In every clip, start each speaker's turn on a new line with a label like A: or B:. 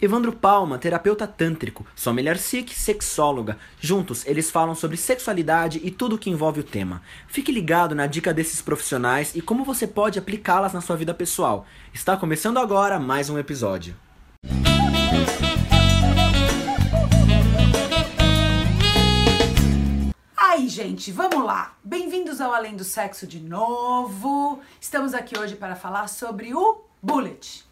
A: Evandro Palma, terapeuta tântrico, Sommelier Sikh, sexóloga. Juntos, eles falam sobre sexualidade e tudo que envolve o tema. Fique ligado na dica desses profissionais e como você pode aplicá-las na sua vida pessoal. Está começando agora mais um episódio.
B: Aí, gente, vamos lá. Bem-vindos ao Além do Sexo de novo. Estamos aqui hoje para falar sobre o bullet.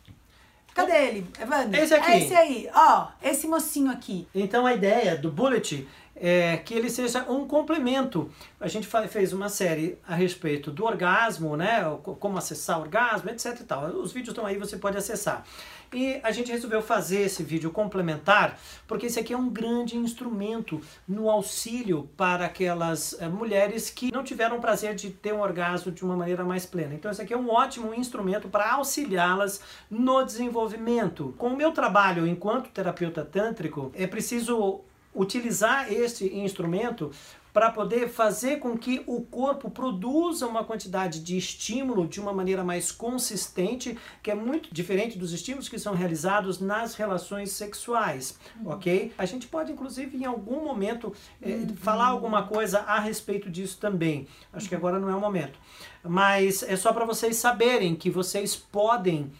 B: Cadê ele, Evandro?
C: Esse aqui.
B: É esse aí, ó, esse mocinho aqui.
C: Então a ideia do bullet é que ele seja um complemento. A gente fez uma série a respeito do orgasmo, né? Como acessar o orgasmo, etc e tal. Os vídeos estão aí, você pode acessar. E a gente resolveu fazer esse vídeo complementar, porque esse aqui é um grande instrumento no auxílio para aquelas eh, mulheres que não tiveram o prazer de ter um orgasmo de uma maneira mais plena. Então esse aqui é um ótimo instrumento para auxiliá-las no desenvolvimento. Com o meu trabalho enquanto terapeuta tântrico, é preciso utilizar este instrumento para poder fazer com que o corpo produza uma quantidade de estímulo de uma maneira mais consistente, que é muito diferente dos estímulos que são realizados nas relações sexuais, ok? A gente pode, inclusive, em algum momento, eh, falar alguma coisa a respeito disso também. Acho que agora não é o momento. Mas é só para vocês saberem que vocês podem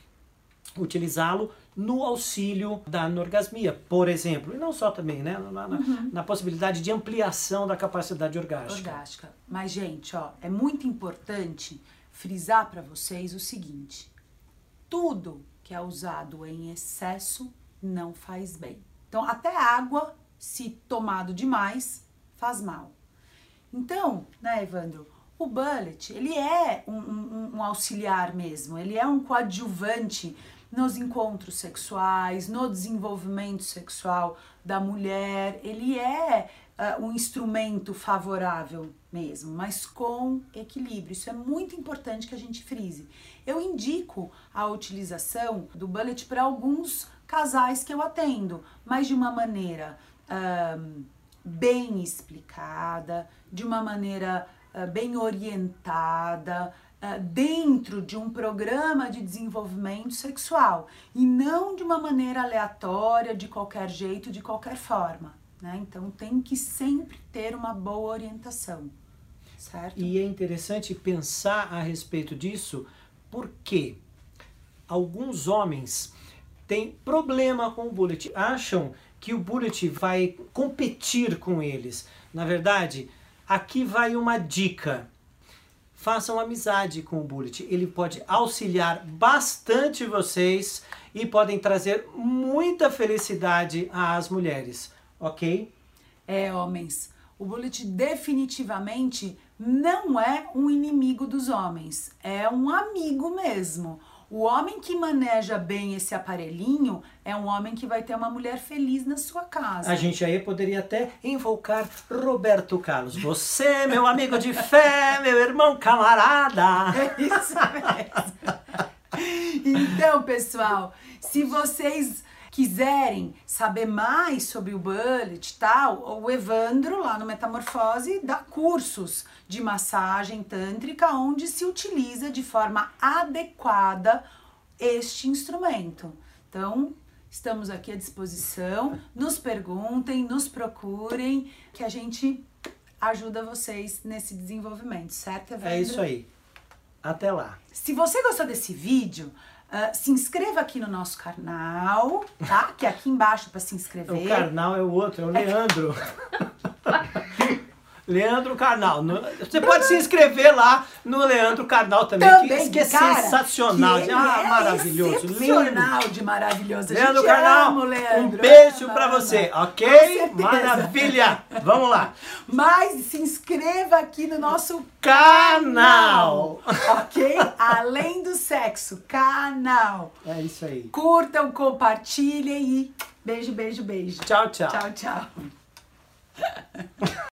C: utilizá-lo no auxílio da anorgasmia, por exemplo. E não só também, né? Na, na- na possibilidade de ampliação da capacidade orgástica.
B: Orgástica. Mas, gente, ó, é muito importante frisar para vocês o seguinte: tudo que é usado em excesso não faz bem. Então, até água, se tomado demais, faz mal. Então, né, Evandro, o bullet, ele é um, um- um auxiliar mesmo, ele é um coadjuvante nos encontros sexuais, no desenvolvimento sexual da mulher, ele é ah, um instrumento favorável mesmo, mas com equilíbrio. Isso é muito importante que a gente frise. Eu indico a utilização do bullet para alguns casais que eu atendo, mas de uma maneira ahn, bem explicada, de uma maneira ah, bem orientada, dentro de um programa de desenvolvimento sexual e não de uma maneira aleatória, de qualquer jeito, de qualquer forma. Né? Então tem que sempre ter uma boa orientação, certo?
C: E é interessante pensar a respeito disso, porque alguns homens têm problema com o bullet, acham que o bullet vai competir com eles. Na verdade, aqui vai uma dica. Façam amizade com o bullet. Ele pode auxiliar bastante vocês e podem trazer muita felicidade às mulheres, ok?
B: É, homens, o bullet definitivamente não é um inimigo dos homens, é um amigo mesmo. O homem que maneja bem esse aparelhinho é um homem que vai ter uma mulher feliz na sua casa.
C: A gente aí poderia até invocar Roberto Carlos. Você, meu amigo de fé, meu irmão camarada.
B: É isso mesmo. Então, pessoal, se vocês quiserem saber mais sobre o bullet e tal, o Evandro lá no Metamorfose dá cursos de massagem tântrica onde se utiliza de forma adequada este instrumento. Então, estamos aqui à disposição. Nos perguntem, nos procurem, que a gente ajuda vocês nesse desenvolvimento, certo, Evandro?
C: É isso aí. Até lá.
B: Se você gostou desse vídeo, ah, se inscreva aqui no nosso canal, tá? Que é aqui embaixo para se inscrever.
C: O Karnal é o outro, é o Leandro. Leandro Carnal. Você pode se inscrever lá no Leandro Carnal também,
B: Também,
C: que, é
B: cara,
C: sensacional.
B: que
C: ah,
B: é
C: maravilhoso, lindo.
B: de maravilhoso.
C: Leandro Carnal,
B: ama o Leandro,
C: um beijo
B: ama.
C: você, ok? Maravilha. Vamos lá.
B: Mas se inscreva aqui no nosso
C: Canal.
B: ok? Além do sexo, canal.
C: É isso aí.
B: Curtam, compartilhem e beijo, beijo, beijo.
C: Tchau, tchau.
B: Tchau, tchau.